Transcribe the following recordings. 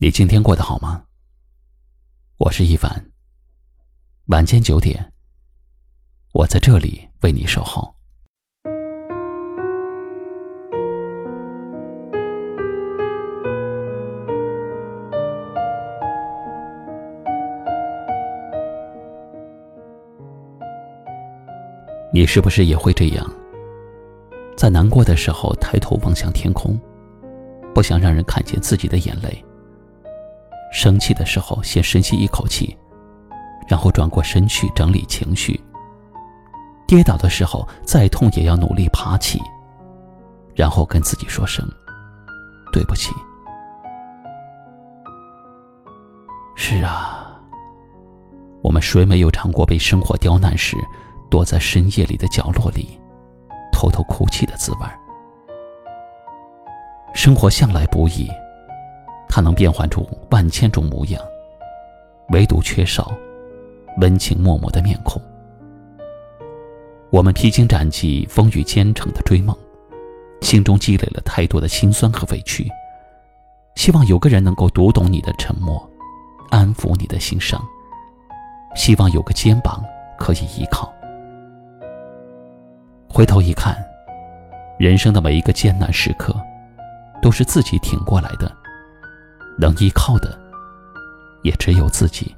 你今天过得好吗？我是一凡。晚间九点，我在这里为你守候。你是不是也会这样？在难过的时候，抬头望向天空，不想让人看见自己的眼泪。生气的时候，先深吸一口气，然后转过身去整理情绪。跌倒的时候，再痛也要努力爬起，然后跟自己说声对不起。是啊，我们谁没有尝过被生活刁难时，躲在深夜里的角落里，偷偷哭泣的滋味？生活向来不易。它能变换出万千种模样，唯独缺少温情脉脉的面孔。我们披荆斩棘、风雨兼程的追梦，心中积累了太多的辛酸和委屈，希望有个人能够读懂你的沉默，安抚你的心伤，希望有个肩膀可以依靠。回头一看，人生的每一个艰难时刻，都是自己挺过来的。能依靠的，也只有自己。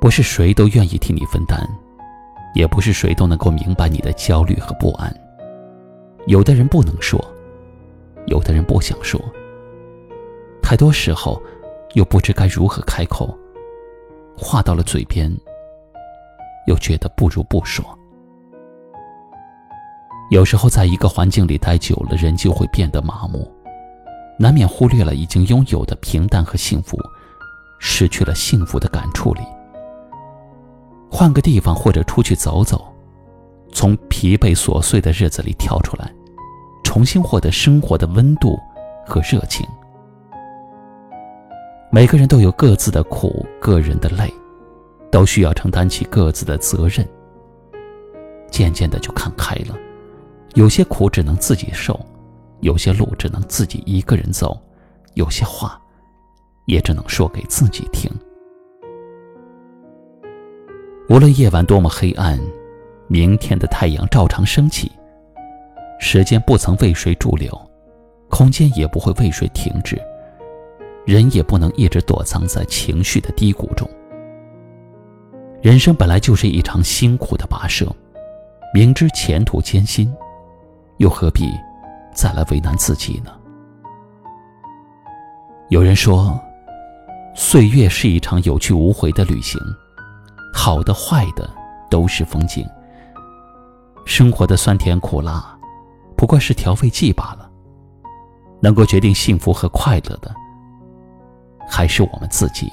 不是谁都愿意替你分担，也不是谁都能够明白你的焦虑和不安。有的人不能说，有的人不想说。太多时候，又不知该如何开口。话到了嘴边，又觉得不如不说。有时候，在一个环境里待久了，人就会变得麻木。难免忽略了已经拥有的平淡和幸福，失去了幸福的感触里。换个地方或者出去走走，从疲惫琐碎的日子里跳出来，重新获得生活的温度和热情。每个人都有各自的苦，个人的累，都需要承担起各自的责任。渐渐的就看开了，有些苦只能自己受。有些路只能自己一个人走，有些话也只能说给自己听。无论夜晚多么黑暗，明天的太阳照常升起。时间不曾为谁驻留，空间也不会为谁停止，人也不能一直躲藏在情绪的低谷中。人生本来就是一场辛苦的跋涉，明知前途艰辛，又何必？再来为难自己呢？有人说，岁月是一场有去无回的旅行，好的坏的都是风景。生活的酸甜苦辣，不过是调味剂罢了。能够决定幸福和快乐的，还是我们自己。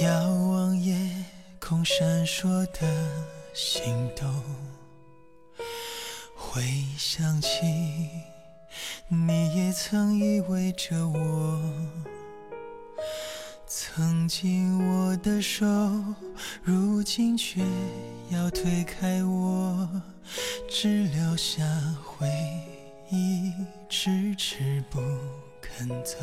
遥望夜空闪烁的星斗，回想起你也曾依偎着我，曾经握的手，如今却要推开我，只留下回忆，迟迟不肯走。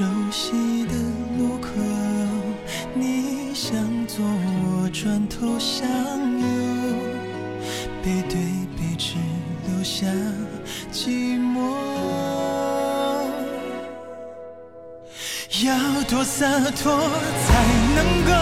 熟悉的路口，你向左，我转头向右，背对背，只留下寂寞。要多洒脱，才能够。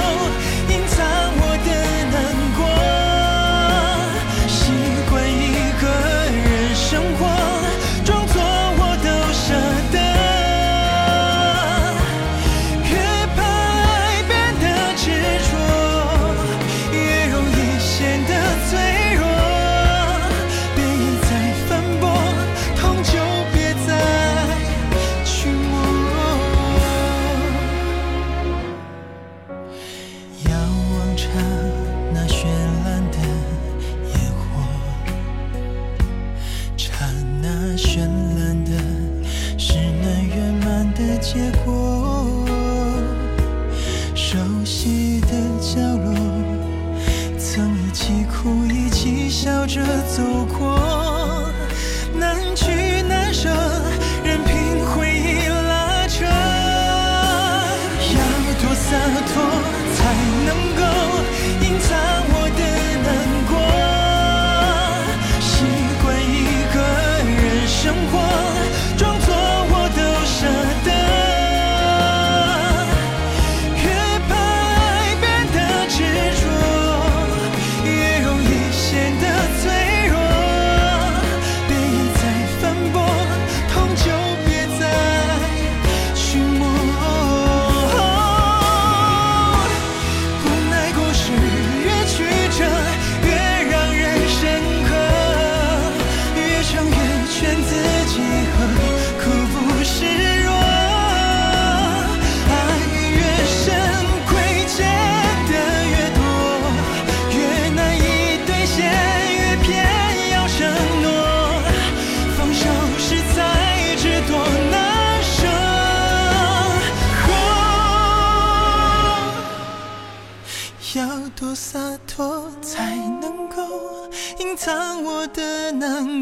结果熟悉的角落曾一起哭一起笑着走过。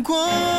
过